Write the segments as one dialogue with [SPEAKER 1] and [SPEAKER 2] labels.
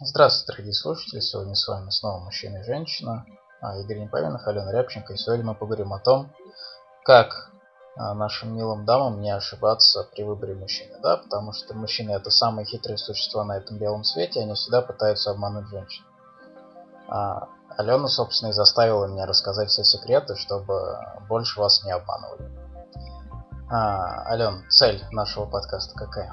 [SPEAKER 1] Здравствуйте, дорогие слушатели! Сегодня с вами снова мужчина и женщина, а, Игорь Непавинов, Алена Рябченко. И сегодня мы поговорим о том, как а, нашим милым дамам не ошибаться при выборе мужчины, да, потому что мужчины это самые хитрые существа на этом белом свете, они всегда пытаются обмануть женщин. А, Алена, собственно, и заставила меня рассказать все секреты, чтобы больше вас не обманывали. А, Ален, цель нашего подкаста какая?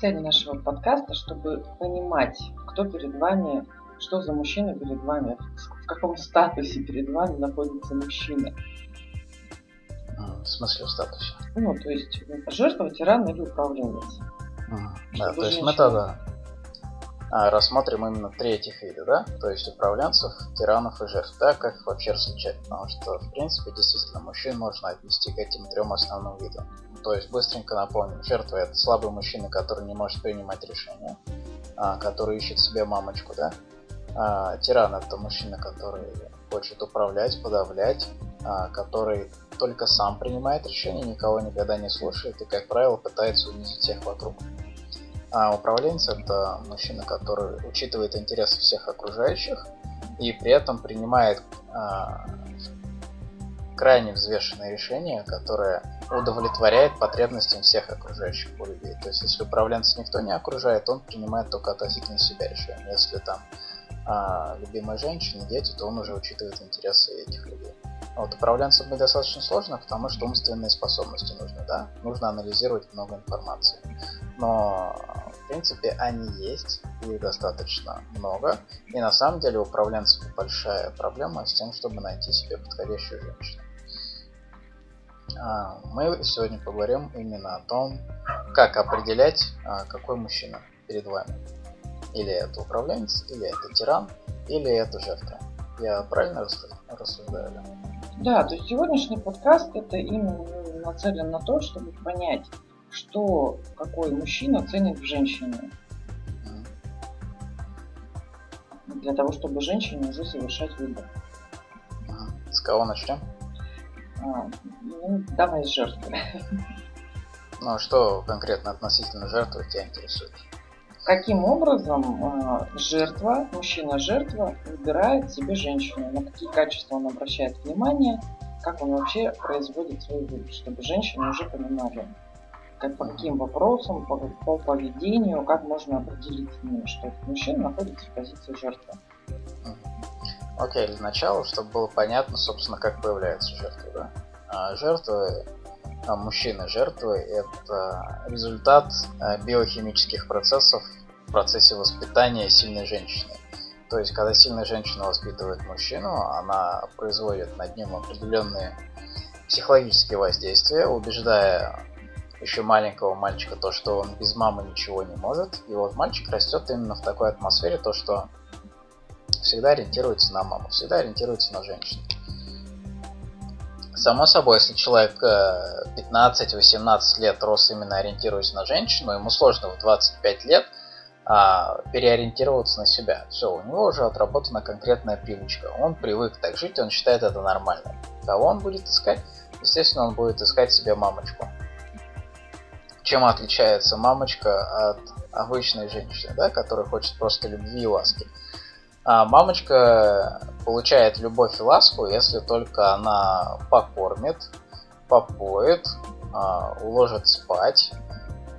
[SPEAKER 2] Цель нашего подкаста, чтобы понимать, кто перед вами, что за мужчина перед вами, в каком статусе перед вами находится мужчина.
[SPEAKER 1] В смысле в статусе?
[SPEAKER 2] Ну, то есть жертва, тиран или управленец.
[SPEAKER 1] да, то есть мы тогда а, рассмотрим именно три этих вида, да? То есть управленцев, тиранов и жертв, да? Как их вообще различать? Потому что, в принципе, действительно, мужчин можно отнести к этим трем основным видам. То есть, быстренько напомним, жертва это слабый мужчина, который не может принимать решения, а, который ищет себе мамочку, да? А, тиран это мужчина, который хочет управлять, подавлять, а, который только сам принимает решения, никого никогда не слушает и, как правило, пытается унизить всех вокруг. А управленец это мужчина, который учитывает интересы всех окружающих и при этом принимает а, крайне взвешенное решение, которое удовлетворяет потребностям всех окружающих по любви. То есть, если управленца никто не окружает, он принимает только относительно себя решение. Если там а, любимая женщина, дети, то он уже учитывает интересы этих людей. А вот управленцам быть достаточно сложно, потому что умственные способности нужны, да? Нужно анализировать много информации. Но, в принципе, они есть, их достаточно много. И на самом деле у управленцев большая проблема с тем, чтобы найти себе подходящую женщину. А, мы сегодня поговорим именно о том, как определять, а, какой мужчина перед вами. Или это управленец, или это тиран, или это жертва. Я правильно рассуждаю?
[SPEAKER 2] Да, то есть сегодняшний подкаст это именно нацелен на то, чтобы понять, что какой мужчина ценит в женщине. Для того, чтобы женщине уже совершать выбор.
[SPEAKER 1] С кого начнем?
[SPEAKER 2] А, ну, давай жертвы.
[SPEAKER 1] Ну, а что конкретно относительно жертвы тебя интересует?
[SPEAKER 2] каким образом э, жертва, мужчина-жертва выбирает себе женщину, на какие качества он обращает внимание, как он вообще производит свой выбор, чтобы женщины уже понимали, как, по каким вопросам, по, по поведению, как можно определить, что этот мужчина находится в позиции жертвы.
[SPEAKER 1] Окей, для начала, чтобы было понятно, собственно, как появляется жертва. Да? А жертва а мужчины жертвы это результат э, биохимических процессов в процессе воспитания сильной женщины. То есть, когда сильная женщина воспитывает мужчину, она производит над ним определенные психологические воздействия, убеждая еще маленького мальчика то, что он без мамы ничего не может. И вот мальчик растет именно в такой атмосфере, то, что всегда ориентируется на маму, всегда ориентируется на женщину. Само собой, если человек 15-18 э, лет рос именно ориентируясь на женщину, ему сложно в 25 лет а, переориентироваться на себя. Все, у него уже отработана конкретная привычка. Он привык так жить, он считает это нормальным. Кого он будет искать? Естественно, он будет искать себе мамочку. Чем отличается мамочка от обычной женщины, да, которая хочет просто любви и ласки? А мамочка получает любовь и ласку, если только она покормит, попоет, а, уложит спать,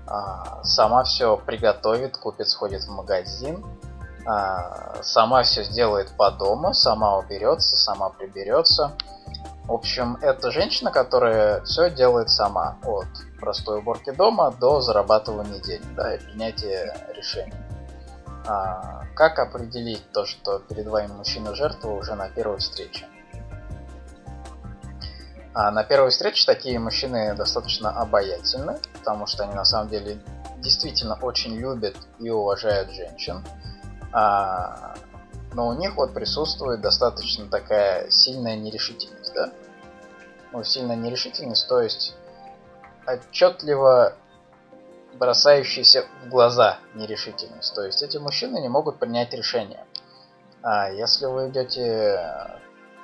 [SPEAKER 1] а, сама все приготовит, купит, сходит в магазин, сама все сделает по дому, сама уберется, сама приберется. В общем, это женщина, которая все делает сама. От простой уборки дома до зарабатывания денег, да, и принятия решений. Как определить то, что перед вами мужчина жертва уже на первой встрече? А на первой встрече такие мужчины достаточно обаятельны, потому что они на самом деле действительно очень любят и уважают женщин. А, но у них вот присутствует достаточно такая сильная нерешительность, да? Ну, сильная нерешительность, то есть отчетливо бросающаяся в глаза нерешительность. То есть эти мужчины не могут принять решение. А если вы идете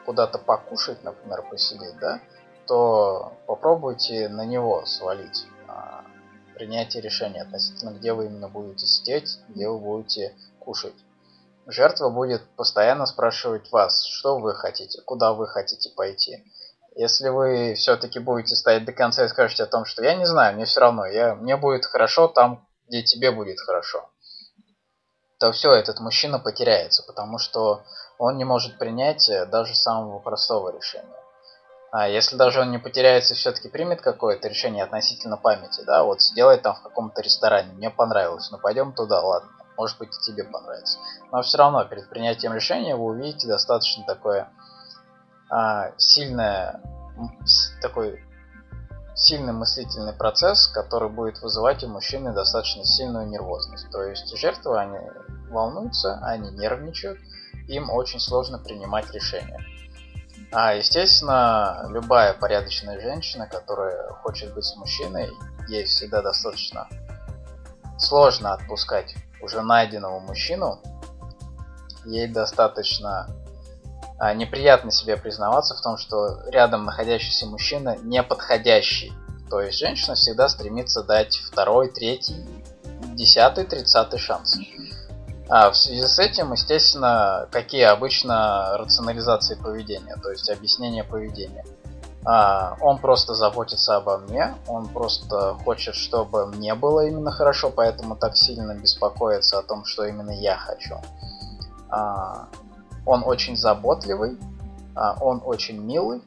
[SPEAKER 1] куда-то покушать, например, посидеть, да, то попробуйте на него свалить а, принятие решения относительно, где вы именно будете сидеть, где вы будете кушать. жертва будет постоянно спрашивать вас, что вы хотите, куда вы хотите пойти. Если вы все-таки будете стоять до конца и скажете о том, что я не знаю, мне все равно, я, мне будет хорошо там, где тебе будет хорошо, то все, этот мужчина потеряется, потому что он не может принять э, даже самого простого решения. А если даже он не потеряется все-таки примет какое-то решение относительно памяти, да, вот сделай там в каком-то ресторане, мне понравилось, ну пойдем туда, ладно, может быть и тебе понравится. Но все равно перед принятием решения вы увидите достаточно такое а, сильное, такой сильный мыслительный процесс, который будет вызывать у мужчины достаточно сильную нервозность. То есть жертвы, они волнуются, они нервничают, им очень сложно принимать решения. А, естественно, любая порядочная женщина, которая хочет быть с мужчиной, ей всегда достаточно сложно отпускать уже найденного мужчину. Ей достаточно неприятно себе признаваться в том, что рядом находящийся мужчина не подходящий. То есть женщина всегда стремится дать второй, третий, десятый, тридцатый шанс. А в связи с этим, естественно, какие обычно рационализации поведения, то есть объяснение поведения. А, он просто заботится обо мне, он просто хочет, чтобы мне было именно хорошо, поэтому так сильно беспокоится о том, что именно я хочу. А, он очень заботливый, а, он очень милый,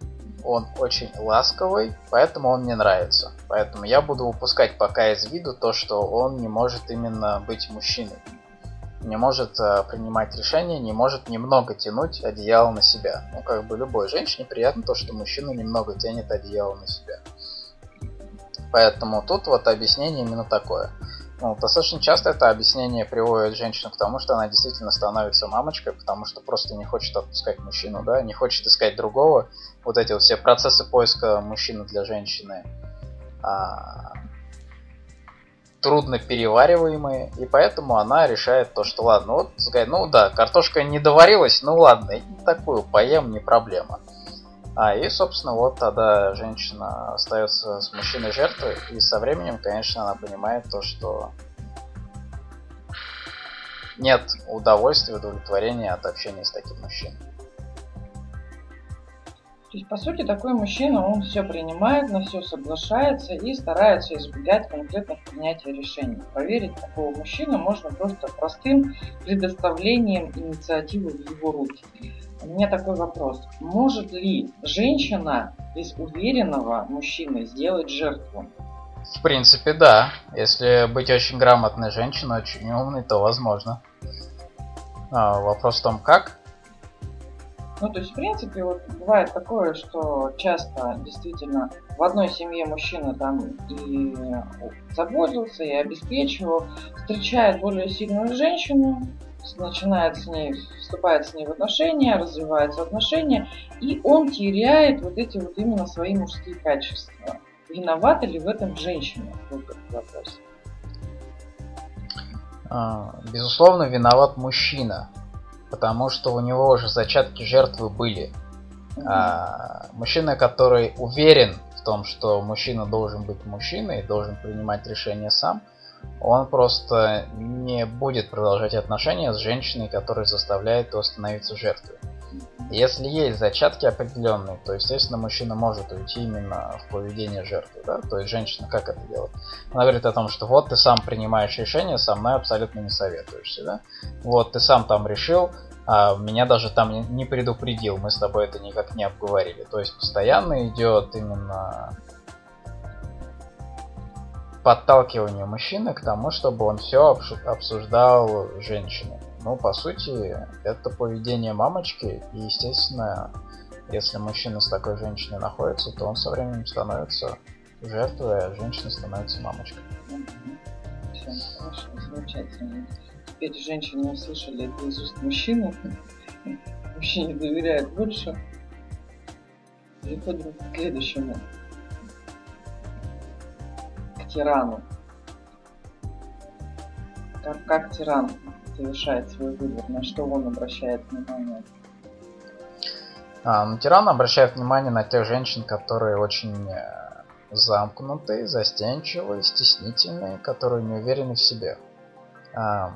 [SPEAKER 1] он очень ласковый, поэтому он мне нравится. Поэтому я буду упускать пока из виду то, что он не может именно быть мужчиной не может э, принимать решения, не может немного тянуть одеяло на себя. Ну, как бы любой женщине приятно то, что мужчина немного тянет одеяло на себя. Поэтому тут вот объяснение именно такое. Ну, достаточно часто это объяснение приводит женщину к тому, что она действительно становится мамочкой, потому что просто не хочет отпускать мужчину, да, не хочет искать другого. Вот эти вот все процессы поиска мужчины для женщины, а, трудно перевариваемые, и поэтому она решает то, что ладно, вот, ну да, картошка не доварилась, ну ладно, такую поем, не проблема. А, и, собственно, вот тогда женщина остается с мужчиной жертвой, и со временем, конечно, она понимает то, что нет удовольствия, удовлетворения от общения с таким мужчиной.
[SPEAKER 2] То есть, по сути, такой мужчина, он все принимает, на все соглашается и старается избегать конкретных принятий решений. Проверить такого мужчину можно просто простым предоставлением инициативы в его руки. У меня такой вопрос. Может ли женщина из уверенного мужчины сделать жертву?
[SPEAKER 1] В принципе, да. Если быть очень грамотной женщиной, очень умной, то возможно. А, вопрос в том, как.
[SPEAKER 2] Ну, то есть, в принципе, вот бывает такое, что часто действительно в одной семье мужчина там и заботился, и обеспечивал, встречает более сильную женщину, начинает с ней, вступает с ней в отношения, развиваются отношения, и он теряет вот эти вот именно свои мужские качества. Виновата ли в этом женщина? Вот этот вопрос.
[SPEAKER 1] А, безусловно, виноват мужчина потому что у него уже зачатки жертвы были. А, мужчина, который уверен в том, что мужчина должен быть мужчиной, должен принимать решения сам, он просто не будет продолжать отношения с женщиной, которая заставляет его становиться жертвой. Если есть зачатки определенные, то, естественно, мужчина может уйти именно в поведение жертвы. Да? То есть женщина как это делает? Она говорит о том, что вот ты сам принимаешь решение, со мной абсолютно не советуешься. Да? Вот ты сам там решил, а меня даже там не предупредил, мы с тобой это никак не обговорили. То есть постоянно идет именно подталкивание мужчины к тому, чтобы он все обсуждал женщиной. Ну, по сути, это поведение мамочки, и, естественно, если мужчина с такой женщиной находится, то он со временем становится жертвой, а женщина становится мамочкой.
[SPEAKER 2] Все, хорошо, замечательно. Теперь женщины услышали это из уст мужчины. Мужчине доверяют больше. Переходим к следующему. Тирану. Как, как тиран совершает свой выбор, на что он обращает внимание?
[SPEAKER 1] А, тиран обращает внимание на тех женщин, которые очень э, замкнутые, застенчивые, стеснительные, которые не уверены в себе. А,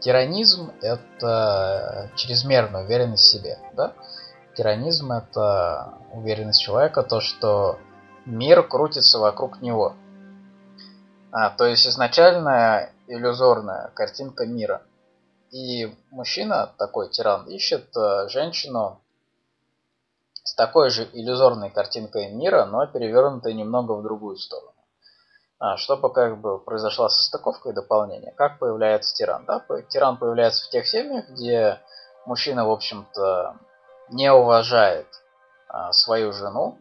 [SPEAKER 1] тиранизм это чрезмерная уверенность в себе, да? Тиранизм это уверенность человека, то, что мир крутится вокруг него. А, то есть изначальная иллюзорная картинка мира. И мужчина, такой тиран, ищет э, женщину с такой же иллюзорной картинкой мира, но перевернутой немного в другую сторону. А, чтобы как бы произошла состыковка и дополнение. Как появляется тиран? Да? Тиран появляется в тех семьях, где мужчина, в общем-то, не уважает а, свою жену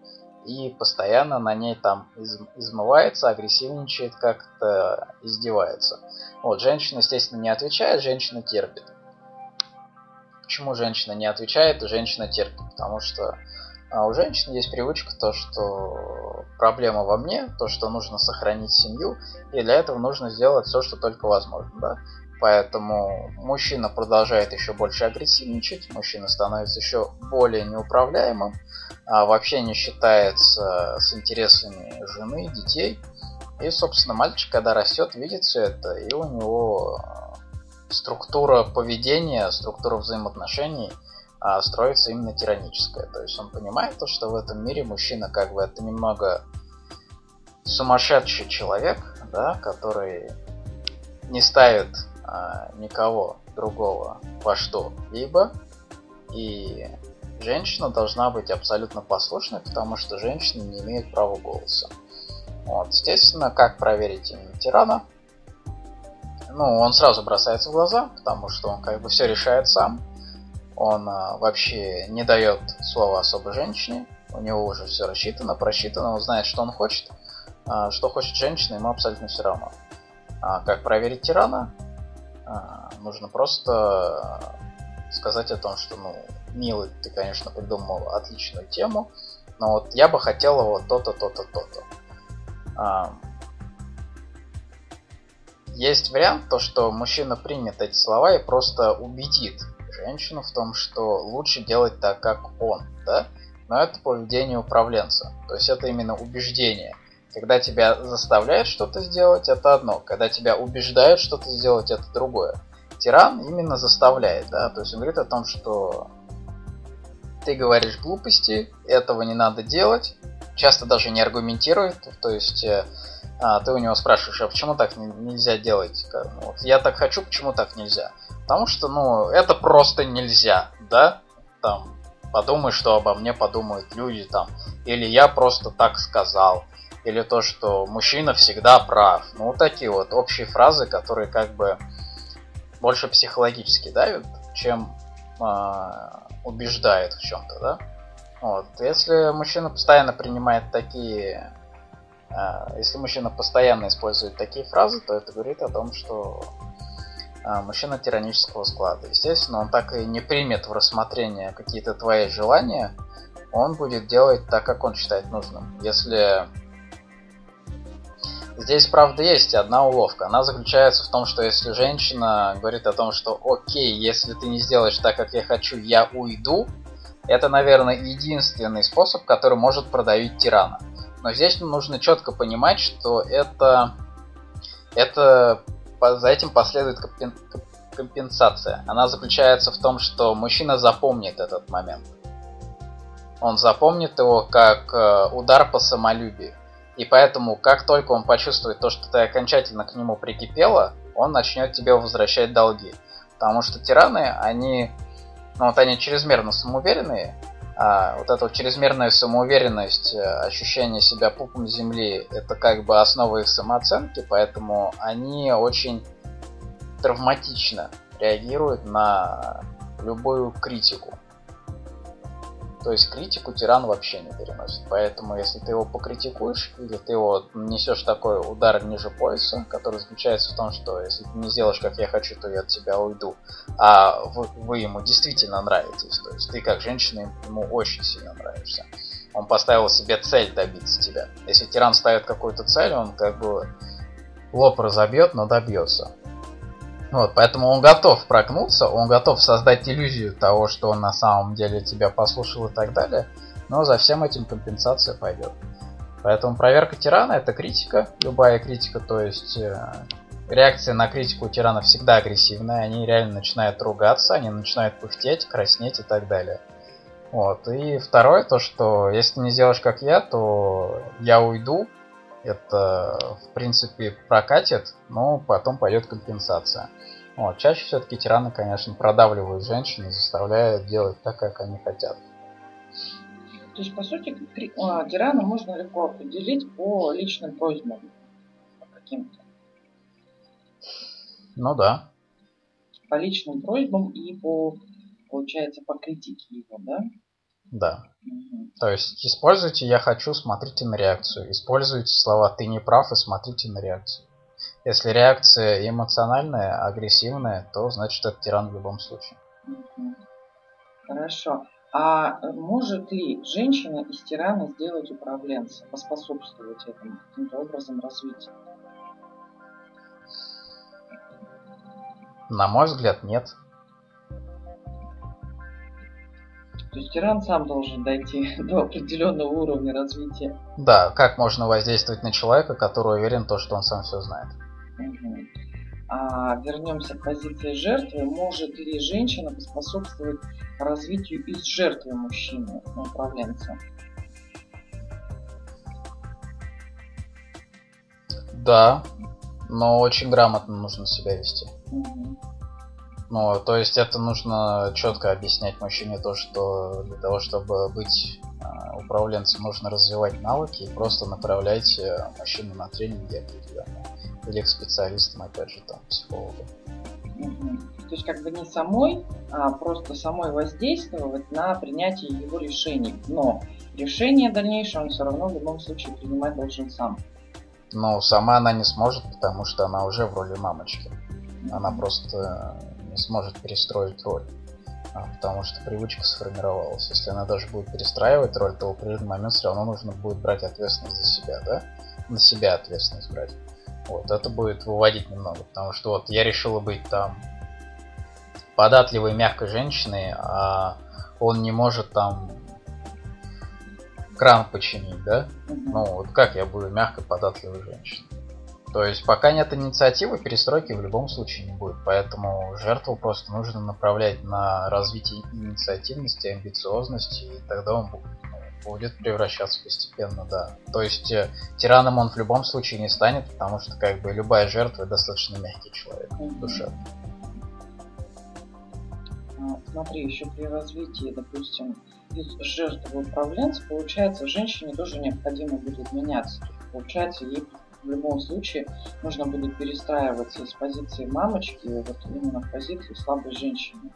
[SPEAKER 1] и постоянно на ней там из, измывается, агрессивничает, как-то издевается. Вот, женщина, естественно, не отвечает, женщина терпит. Почему женщина не отвечает, и женщина терпит? Потому что а у женщин есть привычка то, что проблема во мне, то, что нужно сохранить семью, и для этого нужно сделать все, что только возможно. Да? Поэтому мужчина продолжает еще больше агрессивничать, мужчина становится еще более неуправляемым, а вообще не считается с интересами жены, детей. И, собственно, мальчик, когда растет, видит все это, и у него структура поведения, структура взаимоотношений – а строится именно тираническое. То есть он понимает то, что в этом мире мужчина как бы это немного сумасшедший человек, да, который не ставит а, никого другого во что-либо, и женщина должна быть абсолютно послушной, потому что женщины не имеют права голоса. Вот, естественно, как проверить именно тирана? Ну, он сразу бросается в глаза, потому что он как бы все решает сам. Он а, вообще не дает слова особо женщине. У него уже все рассчитано, просчитано, он знает, что он хочет. А, что хочет женщина, ему абсолютно все равно. А как проверить тирана? А, нужно просто сказать о том, что, ну, милый, ты, конечно, придумал отличную тему, но вот я бы хотел вот то-то, то-то, то-то. А, есть вариант, то, что мужчина примет эти слова и просто убедит женщину в том, что лучше делать так, как он, да? Но это поведение управленца. То есть это именно убеждение. Когда тебя заставляют что-то сделать, это одно. Когда тебя убеждают что-то сделать, это другое. Тиран именно заставляет, да, то есть он говорит о том, что ты говоришь глупости, этого не надо делать, часто даже не аргументирует, то есть э, а, ты у него спрашиваешь, а почему так нельзя делать? Вот, я так хочу, почему так нельзя? Потому что, ну, это просто нельзя, да? Там, подумай, что обо мне подумают люди, там. Или я просто так сказал. Или то, что мужчина всегда прав. Ну, вот такие вот общие фразы, которые как бы больше психологически давят, чем э, убеждают в чем-то, да? Вот. Если мужчина постоянно принимает такие... Э, если мужчина постоянно использует такие фразы, то это говорит о том, что а, мужчина тиранического склада. Естественно, он так и не примет в рассмотрение какие-то твои желания, он будет делать так, как он считает нужным. Если Здесь, правда, есть одна уловка. Она заключается в том, что если женщина говорит о том, что окей, если ты не сделаешь так, как я хочу, я уйду, это, наверное, единственный способ, который может продавить тирана. Но здесь нужно четко понимать, что это, это за этим последует компенсация. Она заключается в том, что мужчина запомнит этот момент. Он запомнит его как э, удар по самолюбию. И поэтому, как только он почувствует то, что ты окончательно к нему прикипела, он начнет тебе возвращать долги. Потому что тираны, они, ну вот они чрезмерно самоуверенные, а вот эта вот чрезмерная самоуверенность, э, ощущение себя пупом земли, это как бы основа их самооценки, поэтому они очень травматично реагируют на любую критику. То есть критику тиран вообще не переносит. Поэтому если ты его покритикуешь, или ты его несешь такой удар ниже пояса, который заключается в том, что если ты не сделаешь, как я хочу, то я от тебя уйду, а вы, вы ему действительно нравитесь, то есть ты как женщина ему очень сильно нравишься. Он поставил себе цель добиться тебя. Если тиран ставит какую-то цель, он как бы лоб разобьет, но добьется. Вот, поэтому он готов прогнуться, он готов создать иллюзию того, что он на самом деле тебя послушал и так далее, но за всем этим компенсация пойдет. Поэтому проверка тирана это критика, любая критика, то есть э, реакция на критику у тиранов всегда агрессивная, они реально начинают ругаться, они начинают пыхтеть, краснеть и так далее. Вот. И второе, то, что если ты не сделаешь как я, то я уйду. Это, в принципе, прокатит, но потом пойдет компенсация. Вот. Чаще все-таки тираны, конечно, продавливают женщин и заставляют делать так, как они хотят.
[SPEAKER 2] То есть, по сути, а, тирана можно легко определить по личным просьбам каким-то.
[SPEAKER 1] Ну да.
[SPEAKER 2] По личным просьбам и по получается, по критике его, да?
[SPEAKER 1] Да. То есть используйте «я хочу», смотрите на реакцию. Используйте слова «ты не прав» и смотрите на реакцию. Если реакция эмоциональная, агрессивная, то значит это тиран в любом случае.
[SPEAKER 2] Хорошо. А может ли женщина из тирана сделать управленца, поспособствовать этому каким-то образом развитию?
[SPEAKER 1] На мой взгляд, нет.
[SPEAKER 2] То есть тиран сам должен дойти до определенного уровня развития.
[SPEAKER 1] Да, как можно воздействовать на человека, который уверен, то, что он сам все знает.
[SPEAKER 2] Угу. А вернемся к позиции жертвы. Может ли женщина поспособствовать развитию из жертвы мужчины, управленца?
[SPEAKER 1] Да, но очень грамотно нужно себя вести. Угу. Ну, то есть это нужно четко объяснять мужчине то, что для того, чтобы быть э, управленцем, нужно развивать навыки и просто направлять э, мужчину на тренинги определенные. Или к специалистам, опять же, там, психологу.
[SPEAKER 2] То есть как бы не самой, а просто самой воздействовать на принятие его решений. Но решение дальнейшее он все равно в любом случае принимать должен сам.
[SPEAKER 1] Ну, сама она не сможет, потому что она уже в роли мамочки. Она просто не сможет перестроить роль. А, потому что привычка сформировалась. Если она даже будет перестраивать роль, то в определенный момент все равно нужно будет брать ответственность за себя, да? На себя ответственность брать. Вот, это будет выводить немного, потому что вот я решила быть там податливой, мягкой женщиной, а он не может там кран починить, да? Ну, вот как я буду мягкой, податливой женщиной? То есть пока нет инициативы, перестройки в любом случае не будет. Поэтому жертву просто нужно направлять на развитие инициативности, амбициозности, и тогда он будет превращаться постепенно, да. То есть э, тираном он в любом случае не станет, потому что как бы любая жертва достаточно мягкий человек в душе.
[SPEAKER 2] А, смотри, еще при развитии, допустим, из жертвы управленца, получается, женщине тоже необходимо будет меняться. Получается, ей в любом случае нужно будет перестраиваться из позиции мамочки вот именно в позицию слабой женщины.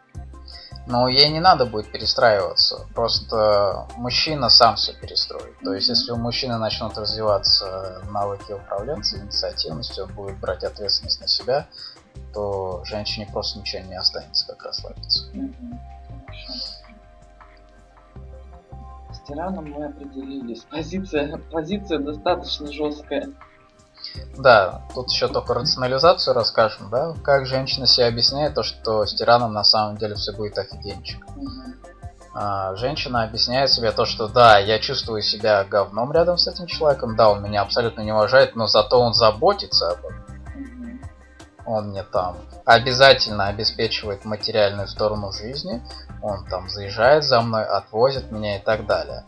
[SPEAKER 1] Но ей не надо будет перестраиваться. Просто мужчина сам все перестроит. То есть, если у мужчины начнут развиваться навыки управленца, инициативности, он будет брать ответственность на себя, то женщине просто ничего не останется, как расслабиться.
[SPEAKER 2] С тираном мы определились. Позиция, позиция достаточно жесткая.
[SPEAKER 1] Да, тут еще только рационализацию расскажем, да, как женщина себе объясняет то, что с тираном на самом деле все будет офигенчик. А, женщина объясняет себе то, что да, я чувствую себя говном рядом с этим человеком, да, он меня абсолютно не уважает, но зато он заботится об этом. Он мне там обязательно обеспечивает материальную сторону жизни, он там заезжает за мной, отвозит меня и так далее.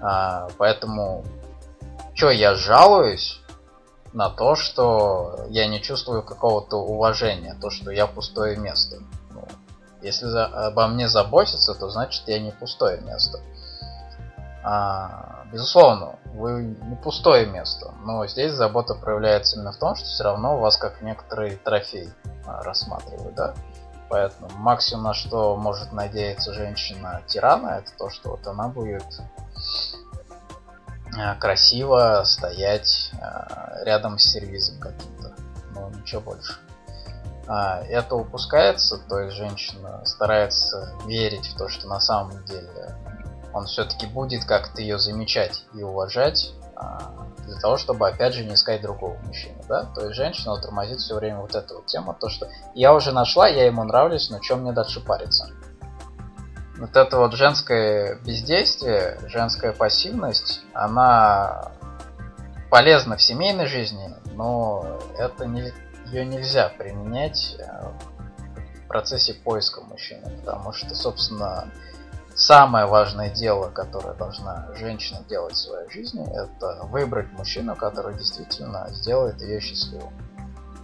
[SPEAKER 1] А, поэтому, что я жалуюсь, на то, что я не чувствую какого-то уважения, то, что я пустое место. Ну, если за, обо мне заботиться, то значит я не пустое место. А, безусловно, вы не пустое место, но здесь забота проявляется именно в том, что все равно вас как некоторый трофей а, рассматривают, да. Поэтому максимум на что может надеяться женщина тирана, это то, что вот она будет красиво стоять э, рядом с сервизом каким-то. Но ничего больше. А, это упускается, то есть женщина старается верить в то, что на самом деле он все-таки будет как-то ее замечать и уважать, а, для того, чтобы опять же не искать другого мужчины, да? То есть женщина тормозит все время вот эту вот тему, то что я уже нашла, я ему нравлюсь, но чем мне дальше париться? Вот это вот женское бездействие, женская пассивность, она полезна в семейной жизни, но это не, ее нельзя применять э, в процессе поиска мужчины, потому что, собственно, самое важное дело, которое должна женщина делать в своей жизни, это выбрать мужчину, который действительно сделает ее счастливой.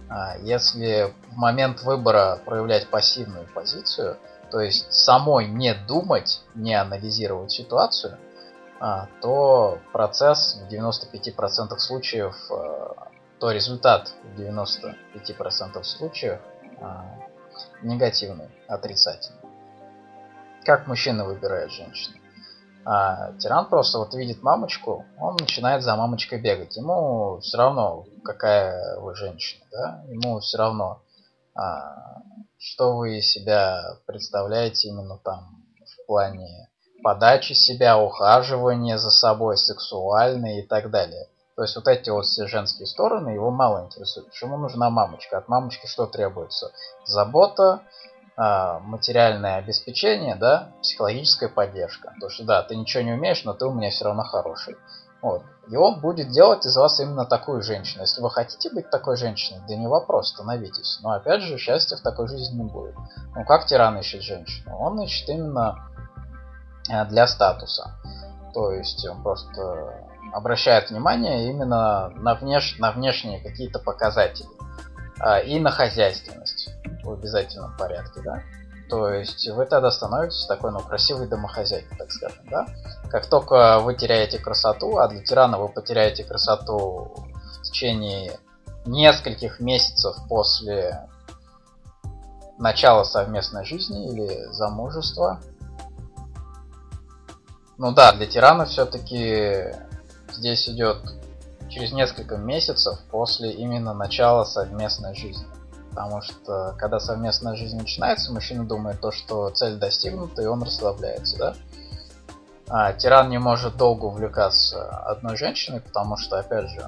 [SPEAKER 1] А если в момент выбора проявлять пассивную позицию, то есть самой не думать, не анализировать ситуацию, а, то процесс в 95% случаев, а, то результат в 95% случаев а, негативный, отрицательный. Как мужчина выбирает женщину? А тиран просто вот видит мамочку, он начинает за мамочкой бегать. Ему все равно, какая вы женщина, да? Ему все равно, что вы себя представляете именно там в плане подачи себя, ухаживания за собой, сексуальной и так далее. То есть вот эти вот все женские стороны его мало интересуют. Почему нужна мамочка? От мамочки что требуется? Забота, а, материальное обеспечение, да, психологическая поддержка. То что да, ты ничего не умеешь, но ты у меня все равно хороший. Вот. И он будет делать из вас именно такую женщину. Если вы хотите быть такой женщиной, да не вопрос, становитесь. Но опять же, счастья в такой жизни не будет. Ну как тиран ищет женщину? Он ищет именно э, для статуса. То есть он просто обращает внимание именно на, внеш... на внешние какие-то показатели а, и на хозяйственность в обязательном порядке, да. То есть вы тогда становитесь такой, ну, красивой домохозяйкой, так скажем, да. Как только вы теряете красоту, а для тирана вы потеряете красоту в течение нескольких месяцев после начала совместной жизни или замужества. Ну да, для тирана все-таки здесь идет через несколько месяцев после именно начала совместной жизни. Потому что когда совместная жизнь начинается, мужчина думает то, что цель достигнута, и он расслабляется, да? А тиран не может долго увлекаться одной женщиной, потому что, опять же,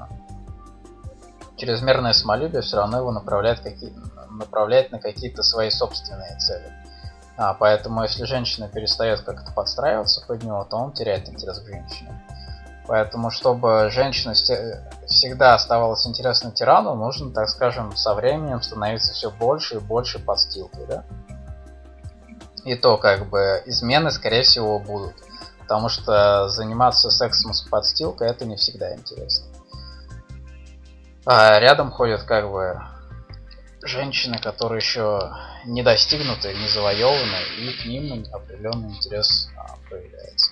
[SPEAKER 1] чрезмерное самолюбие все равно его направляет, какие, направляет на какие-то свои собственные цели. А, поэтому если женщина перестает как-то подстраиваться под него, то он теряет интерес к женщине. Поэтому, чтобы женщина всегда оставалась интересной тирану, нужно, так скажем, со временем становиться все больше и больше подстилкой, да? И то, как бы, измены, скорее всего, будут. Потому что заниматься сексом с подстилкой это не всегда интересно. А рядом ходят, как бы, женщины, которые еще не достигнуты, не завоеваны, и к ним определенный интерес а, появляется.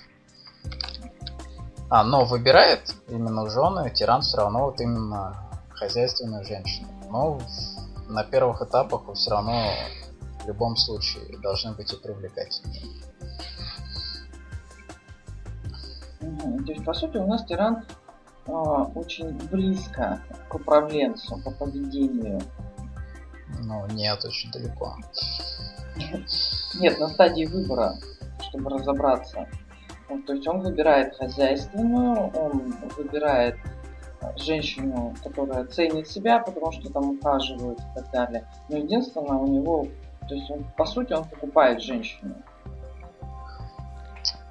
[SPEAKER 1] А, но выбирает именно жены, тиран все равно вот именно хозяйственную женщину. Но на первых этапах вы все равно в любом случае должны быть и привлекательными.
[SPEAKER 2] То есть, по сути, у нас тиран э, очень близко к управленцу по поведению.
[SPEAKER 1] Ну, нет, очень далеко.
[SPEAKER 2] Нет, на стадии выбора, чтобы разобраться. Ну, то есть он выбирает хозяйственную, он выбирает э, женщину, которая ценит себя, потому что там ухаживают и так далее. Но единственное, у него, то есть он, по сути, он покупает женщину.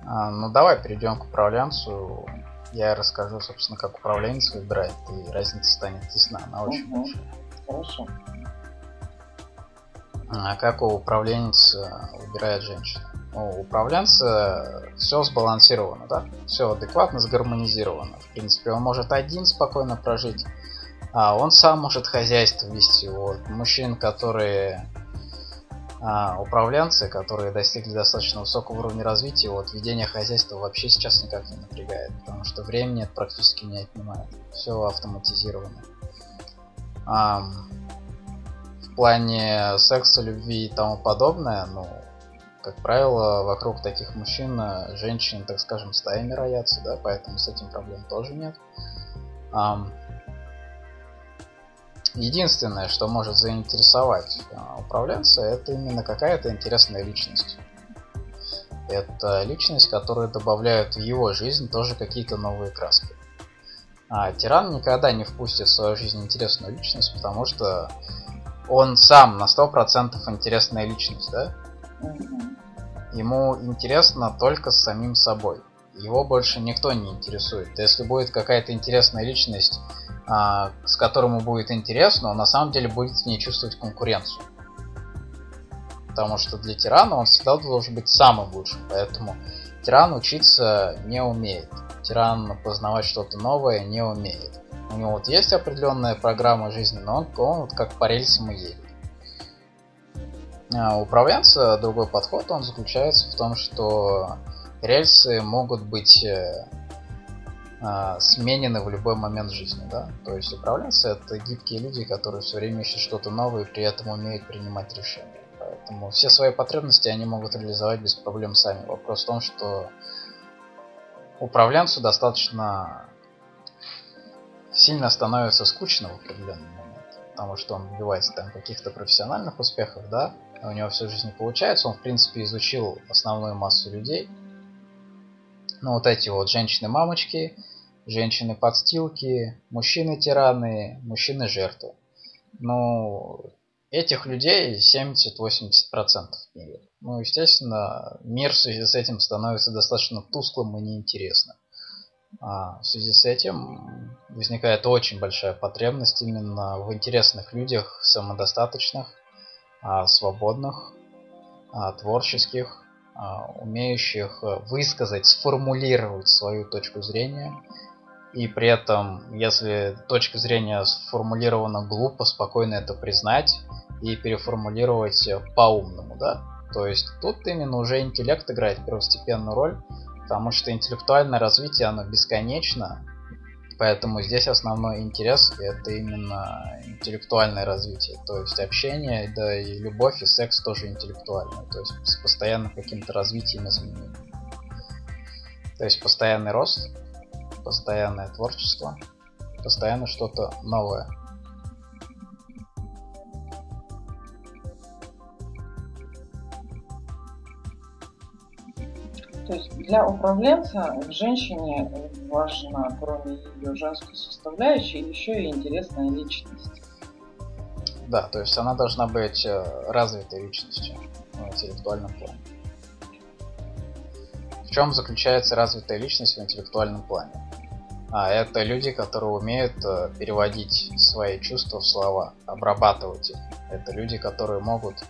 [SPEAKER 1] А, ну давай перейдем к управленцу. Я расскажу, собственно, как управленец выбирает, и разница станет ясна. Она очень угу. большая.
[SPEAKER 2] Хорошо.
[SPEAKER 1] А как у управленца выбирает женщину? У управленца все сбалансировано, да? Все адекватно сгармонизировано. В принципе, он может один спокойно прожить, а он сам может хозяйство вести. Вот. Мужчин, которые а, управленцы, которые достигли достаточно высокого уровня развития, вот ведение хозяйства вообще сейчас никак не напрягает, потому что времени это практически не отнимает. Все автоматизировано. А, в плане секса, любви и тому подобное, ну, как правило, вокруг таких мужчин э, женщин, так скажем, стаями роятся, да, поэтому с этим проблем тоже нет. Единственное, что может заинтересовать э, управленца, это именно какая-то интересная личность. Это личность, которая добавляет в его жизнь тоже какие-то новые краски. А тиран никогда не впустит в свою жизнь интересную личность, потому что он сам на 100% интересная личность, да? Ему интересно только с самим собой. Его больше никто не интересует. Если будет какая-то интересная личность а, с которым ему будет интересно, он на самом деле будет в ней чувствовать конкуренцию. Потому что для тирана он всегда должен быть самым лучшим, поэтому тиран учиться не умеет. Тиран познавать что-то новое не умеет. У него вот есть определенная программа жизни, но он, он вот как по рельсам и едет. А управленца другой подход, он заключается в том, что рельсы могут быть э, а, сменены в любой момент жизни, да. То есть управленцы это гибкие люди, которые все время ищут что-то новое и при этом умеют принимать решения. Поэтому все свои потребности они могут реализовать без проблем сами. Вопрос в том, что управленцу достаточно сильно становится скучно в определенный момент, потому что он добивается там каких-то профессиональных успехов, да, у него всю жизнь не получается, он в принципе изучил основную массу людей, ну вот эти вот женщины-мамочки, женщины-подстилки, мужчины-тираны, мужчины-жертвы. Ну, этих людей 70-80% в мире. Ну, естественно, мир в связи с этим становится достаточно тусклым и неинтересным. А в связи с этим возникает очень большая потребность именно в интересных людях, самодостаточных, свободных, а, творческих, а, умеющих высказать, сформулировать свою точку зрения. И при этом, если точка зрения сформулирована глупо, спокойно это признать и переформулировать по-умному, да? То есть тут именно уже интеллект играет первостепенную роль, потому что интеллектуальное развитие, оно бесконечно, поэтому здесь основной интерес это именно интеллектуальное развитие, то есть общение, да и любовь, и секс тоже интеллектуальное, то есть с постоянным каким-то развитием изменением. То есть постоянный рост, постоянное творчество, постоянно что-то новое.
[SPEAKER 2] То есть для управленца в женщине важна, кроме ее женской составляющей, еще и интересная личность.
[SPEAKER 1] Да, то есть она должна быть э, развитой личностью в интеллектуальном плане. В чем заключается развитая личность в интеллектуальном плане? А это люди, которые умеют э, переводить свои чувства в слова, обрабатывать их. Это люди, которые могут,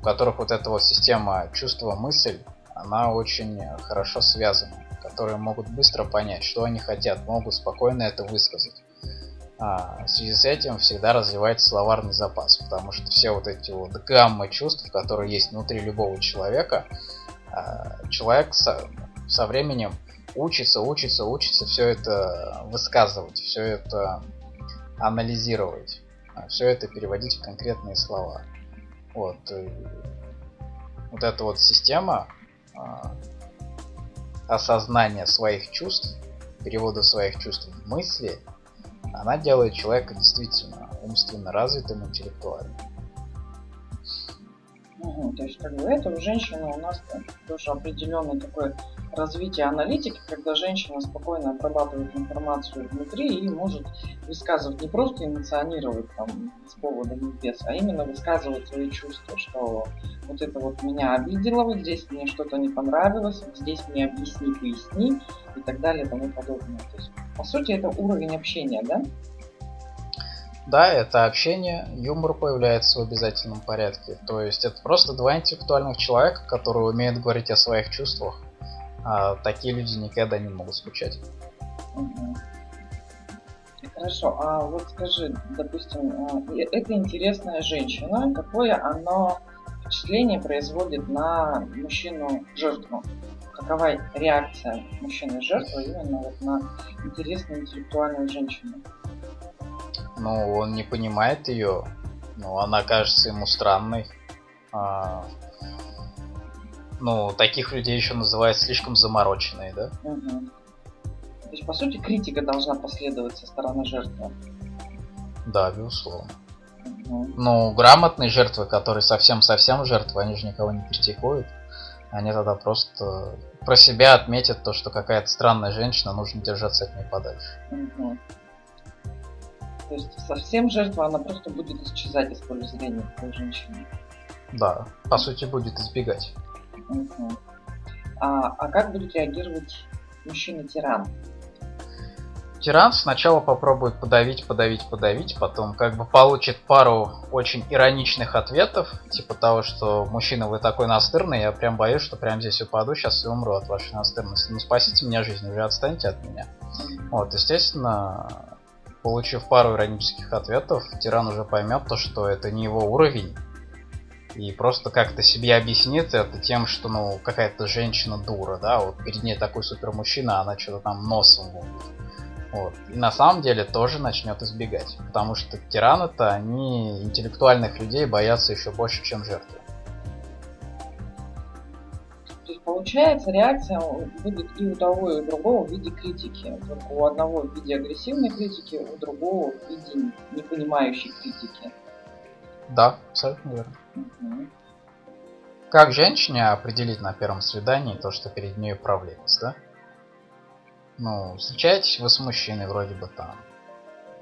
[SPEAKER 1] у которых вот эта вот система чувства-мысль она очень хорошо связана, которые могут быстро понять, что они хотят, могут спокойно это высказать. А, в связи с этим всегда развивается словарный запас, потому что все вот эти вот гаммы чувств, которые есть внутри любого человека, а, человек со, со временем учится, учится, учится все это высказывать, все это анализировать, а, все это переводить в конкретные слова. Вот. Вот эта вот система, осознания своих чувств, перевода своих чувств в мысли, она делает человека действительно умственно развитым, интеллектуальным.
[SPEAKER 2] Угу, то есть как бы это у женщины у нас тоже определенный такой развитие аналитики, когда женщина спокойно обрабатывает информацию внутри и может высказывать, не просто эмоционировать там с повода ни без, а именно высказывать свои чувства, что вот это вот меня обидело, вот здесь мне что-то не понравилось, вот здесь мне объясни, поясни и так далее и тому подобное. То есть, по сути, это уровень общения, да?
[SPEAKER 1] Да, это общение, юмор появляется в обязательном порядке. То есть это просто два интеллектуальных человека, которые умеют говорить о своих чувствах. А такие люди никогда не могут скучать.
[SPEAKER 2] Угу. Хорошо, а вот скажи, допустим, а, это интересная женщина, какое оно впечатление производит на мужчину-жертву? Какова реакция мужчины-жертвы именно вот на интересную интеллектуальную женщину?
[SPEAKER 1] Ну, он не понимает ее. Ну, она кажется ему странной. А, ну, таких людей еще называют слишком замороченные, да?
[SPEAKER 2] Угу. То есть, по сути, критика должна последовать со стороны жертвы.
[SPEAKER 1] Да, безусловно. Угу. Ну, грамотные жертвы, которые совсем-совсем жертвы, они же никого не критикуют. Они тогда просто про себя отметят то, что какая-то странная женщина, нужно держаться от нее подальше.
[SPEAKER 2] Угу. То есть совсем жертва, она просто будет исчезать из поля зрения такой женщины.
[SPEAKER 1] Да, по сути будет избегать.
[SPEAKER 2] Угу. А, а как будет реагировать мужчина-тиран?
[SPEAKER 1] тиран сначала попробует подавить, подавить, подавить, потом как бы получит пару очень ироничных ответов, типа того, что мужчина, вы такой настырный, я прям боюсь, что прям здесь упаду, сейчас и умру от вашей настырности. Ну спасите меня жизнь, уже отстаньте от меня. Вот, естественно, получив пару иронических ответов, тиран уже поймет то, что это не его уровень, и просто как-то себе объяснит это тем, что, ну, какая-то женщина дура, да, вот перед ней такой супер мужчина, она что-то там носом будет. Вот. И на самом деле тоже начнет избегать. Потому что тираны-то, они интеллектуальных людей боятся еще больше, чем жертвы.
[SPEAKER 2] То есть получается, реакция будет и у того, и у другого в виде критики. Только у одного в виде агрессивной критики, у другого в виде непонимающей критики.
[SPEAKER 1] Да, абсолютно верно. Как женщине определить на первом свидании то, что перед ней управленец, да? Ну, встречаетесь вы с мужчиной вроде бы там.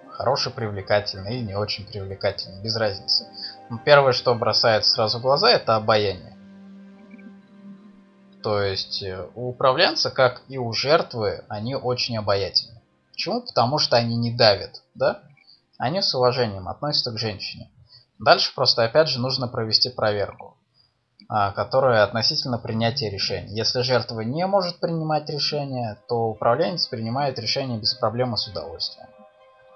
[SPEAKER 1] Хороший, привлекательный или не очень привлекательный, без разницы. Но первое, что бросается сразу в глаза, это обаяние. То есть э, у управленца, как и у жертвы, они очень обаятельны. Почему? Потому что они не давят, да? Они с уважением относятся к женщине. Дальше просто опять же нужно провести проверку. А, которая относительно принятия решений. Если жертва не может принимать решения, то управленец принимает решение без проблем и с удовольствием.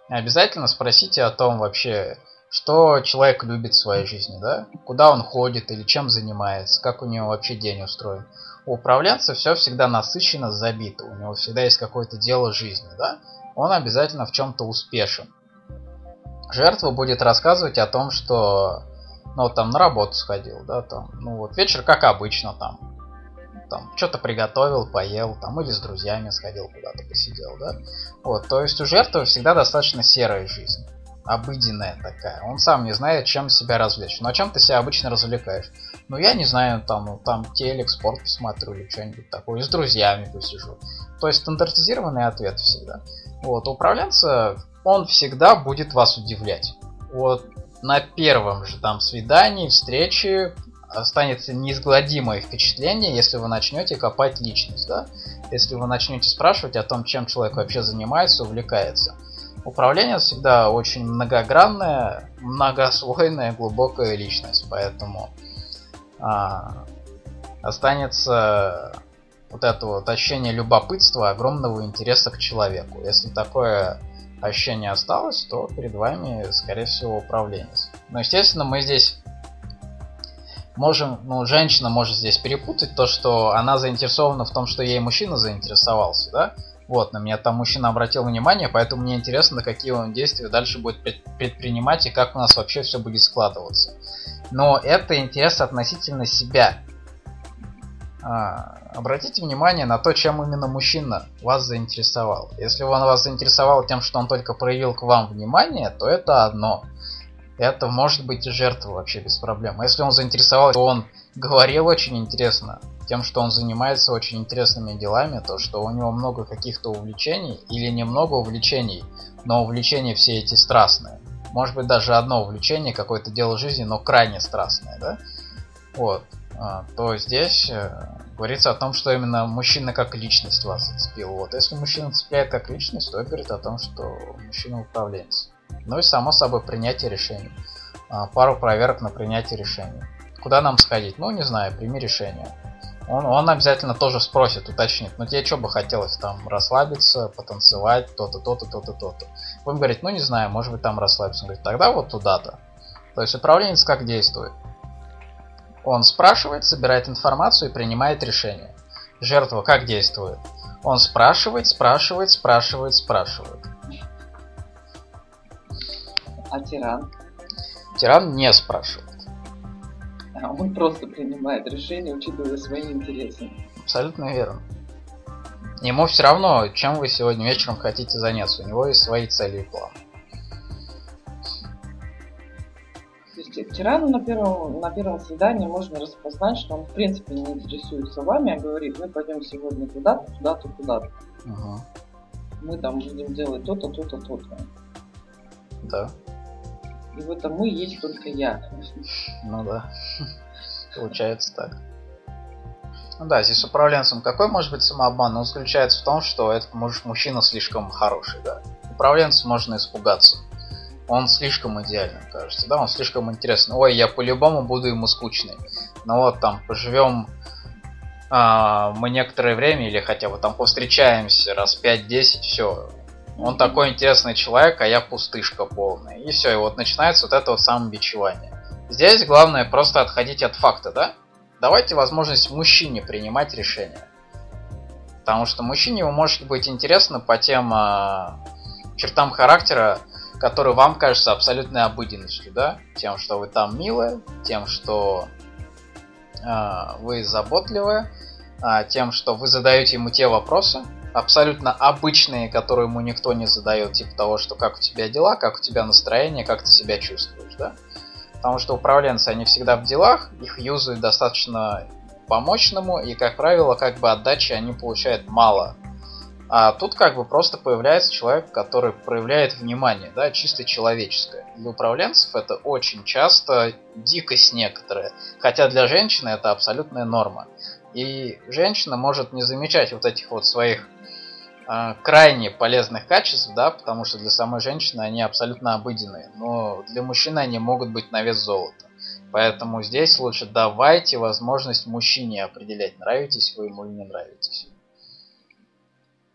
[SPEAKER 1] Обязательно спросите о том вообще, что человек любит в своей жизни, да? Куда он ходит или чем занимается, как у него вообще день устроен. У управленца все всегда насыщенно забито, у него всегда есть какое-то дело жизни, да? Он обязательно в чем-то успешен. Жертва будет рассказывать о том, что ну, вот там на работу сходил, да, там, ну, вот вечер, как обычно, там, там, что-то приготовил, поел, там, или с друзьями сходил куда-то, посидел, да. Вот, то есть у жертвы всегда достаточно серая жизнь, обыденная такая. Он сам не знает, чем себя развлечь. Но чем ты себя обычно развлекаешь? Ну, я не знаю, там, ну, там, телек, спорт посмотрю или что-нибудь такое, с друзьями посижу. То есть стандартизированный ответ всегда. Вот, управленца, он всегда будет вас удивлять. Вот на первом же там свидании, встрече останется неизгладимое впечатление, если вы начнете копать личность, да? Если вы начнете спрашивать о том, чем человек вообще занимается, увлекается. Управление всегда очень многогранная, многослойная, глубокая личность, поэтому а, останется вот это вот ощущение любопытства, огромного интереса к человеку. Если такое ощущение осталось, то перед вами, скорее всего, управленец. Но, естественно, мы здесь можем, ну, женщина может здесь перепутать то, что она заинтересована в том, что ей мужчина заинтересовался, да? Вот, на меня там мужчина обратил внимание, поэтому мне интересно, какие он действия дальше будет предпринимать и как у нас вообще все будет складываться. Но это интерес относительно себя. А, обратите внимание на то, чем именно мужчина вас заинтересовал. Если он вас заинтересовал тем, что он только проявил к вам внимание, то это одно. Это может быть и жертва вообще без проблем. Если он заинтересовал, то он говорил очень интересно, тем, что он занимается очень интересными делами, то, что у него много каких-то увлечений, или немного увлечений, но увлечения все эти страстные. Может быть даже одно увлечение, какое-то дело жизни, но крайне страстное, да? Вот. А, то здесь э, говорится о том, что именно мужчина как личность вас зацепил. Вот. Если мужчина цепляет как личность, то говорит о том, что мужчина управленец. Ну и само собой принятие решений. А, пару проверок на принятие решений. Куда нам сходить? Ну, не знаю, прими решение. Он, он обязательно тоже спросит, уточнит, ну тебе что бы хотелось там расслабиться, потанцевать, то-то, то-то, то-то, то-то. Вы говорит, ну не знаю, может быть там расслабиться. Он говорит, тогда вот туда-то. То есть управленец как действует? Он спрашивает, собирает информацию и принимает решение. Жертва как действует? Он спрашивает, спрашивает, спрашивает, спрашивает.
[SPEAKER 2] А тиран?
[SPEAKER 1] Тиран не спрашивает.
[SPEAKER 2] А он просто принимает решение, учитывая свои интересы.
[SPEAKER 1] Абсолютно верно. Ему все равно, чем вы сегодня вечером хотите заняться. У него есть свои цели и планы.
[SPEAKER 2] Тирану на первом, на первом свидании можно распознать, что он в принципе не интересуется вами, а говорит, мы пойдем сегодня туда-то, туда-то, туда-то. Ага. Мы там будем делать то-то, то-то, то-то.
[SPEAKER 1] Да.
[SPEAKER 2] И в этом мы есть только я.
[SPEAKER 1] Ну да. Получается так. Ну да, здесь управленцем какой может быть самообман? Он заключается в том, что этот муж, мужчина слишком хороший, да. Управленцем можно испугаться. Он слишком идеальный, кажется, да, он слишком интересный. Ой, я по-любому буду ему скучный. Ну вот там поживем а, мы некоторое время или хотя бы там повстречаемся раз 5-10, все. Он такой интересный человек, а я пустышка полная. И все, и вот начинается вот это вот самобичевание. Здесь главное просто отходить от факта, да? Давайте возможность мужчине принимать решения. Потому что мужчине вы может быть интересно по тем э, чертам характера, которые вам кажутся абсолютной обыденностью, да? Тем, что вы там милая, тем, что э, вы заботливая, э, тем, что вы задаете ему те вопросы, абсолютно обычные, которые ему никто не задает, типа того, что как у тебя дела, как у тебя настроение, как ты себя чувствуешь, да? Потому что управленцы, они всегда в делах, их юзают достаточно по-мощному, и, как правило, как бы отдачи они получают мало. А тут как бы просто появляется человек, который проявляет внимание, да, чисто человеческое. Для управленцев это очень часто дикость некоторая, хотя для женщины это абсолютная норма. И женщина может не замечать вот этих вот своих э, крайне полезных качеств, да, потому что для самой женщины они абсолютно обыденные, но для мужчины они могут быть на вес золота. Поэтому здесь лучше давайте возможность мужчине определять, нравитесь вы ему или не нравитесь.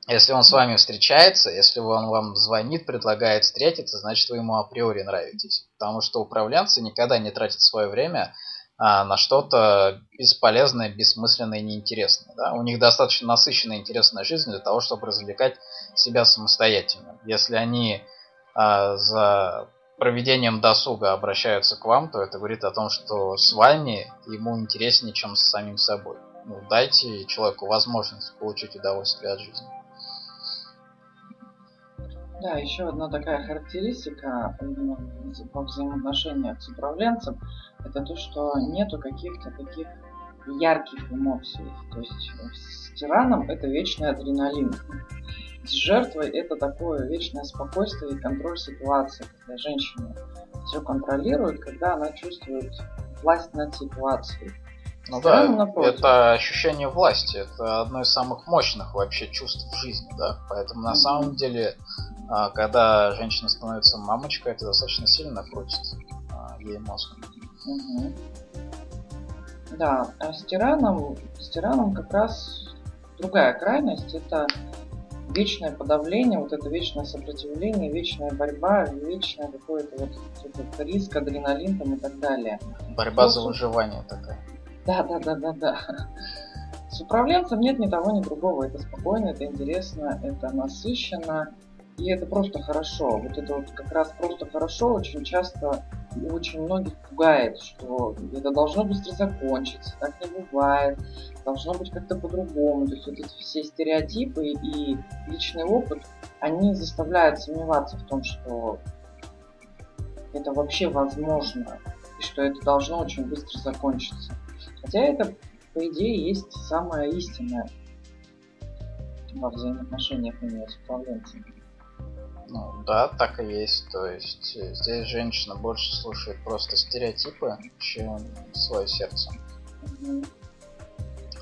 [SPEAKER 1] Если он с вами встречается, если он вам звонит, предлагает встретиться, значит вы ему априори нравитесь. Потому что управленцы никогда не тратят свое время а, на что-то бесполезное, бессмысленное и неинтересное. Да? У них достаточно насыщенная интересная жизнь для того, чтобы развлекать себя самостоятельно. Если они а, за проведением досуга обращаются к вам, то это говорит о том, что с вами ему интереснее, чем с самим собой. Ну, дайте человеку возможность получить удовольствие от жизни.
[SPEAKER 2] Да, еще одна такая характеристика во взаимоотношениях с управленцем, это то, что нету каких-то таких ярких эмоций. То есть с тираном это вечный адреналин. С жертвой это такое вечное спокойствие и контроль ситуации, когда женщина все контролирует, когда она чувствует власть над ситуацией.
[SPEAKER 1] Ну да, напротив. это ощущение власти, это одно из самых мощных вообще чувств в жизни, да. Поэтому на mm-hmm. самом деле, а, когда женщина становится мамочкой, это достаточно сильно крутит а, ей мозг.
[SPEAKER 2] Угу. Да, а с тираном, с тираном как раз другая крайность, это вечное подавление, вот это вечное сопротивление, вечная борьба, вечное какое-то вот, вот риск, адреналин там и так далее.
[SPEAKER 1] Борьба ну, за выживание такая.
[SPEAKER 2] Да, да, да, да, да. С управленцем нет ни того, ни другого. Это спокойно, это интересно, это насыщенно. И это просто хорошо. Вот это вот как раз просто хорошо очень часто очень многих пугает, что это должно быстро закончиться, так не бывает, должно быть как-то по-другому. То есть вот эти все стереотипы и личный опыт, они заставляют сомневаться в том, что это вообще возможно, и что это должно очень быстро закончиться. Хотя это, по идее, есть самое истинное во взаимоотношениях именно с управленцем.
[SPEAKER 1] Ну да, так и есть. То есть э, здесь женщина больше слушает просто стереотипы, чем свое сердце.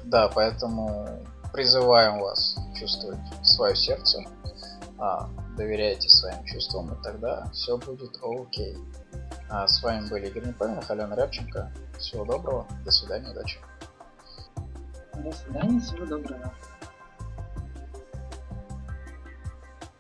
[SPEAKER 1] Да, поэтому призываем вас чувствовать свое сердце, а, доверяйте своим чувствам, и тогда все будет окей. А с вами были Игорь Непоминов, Алена Рябченко. Всего доброго, до свидания, удачи.
[SPEAKER 2] До свидания, всего доброго.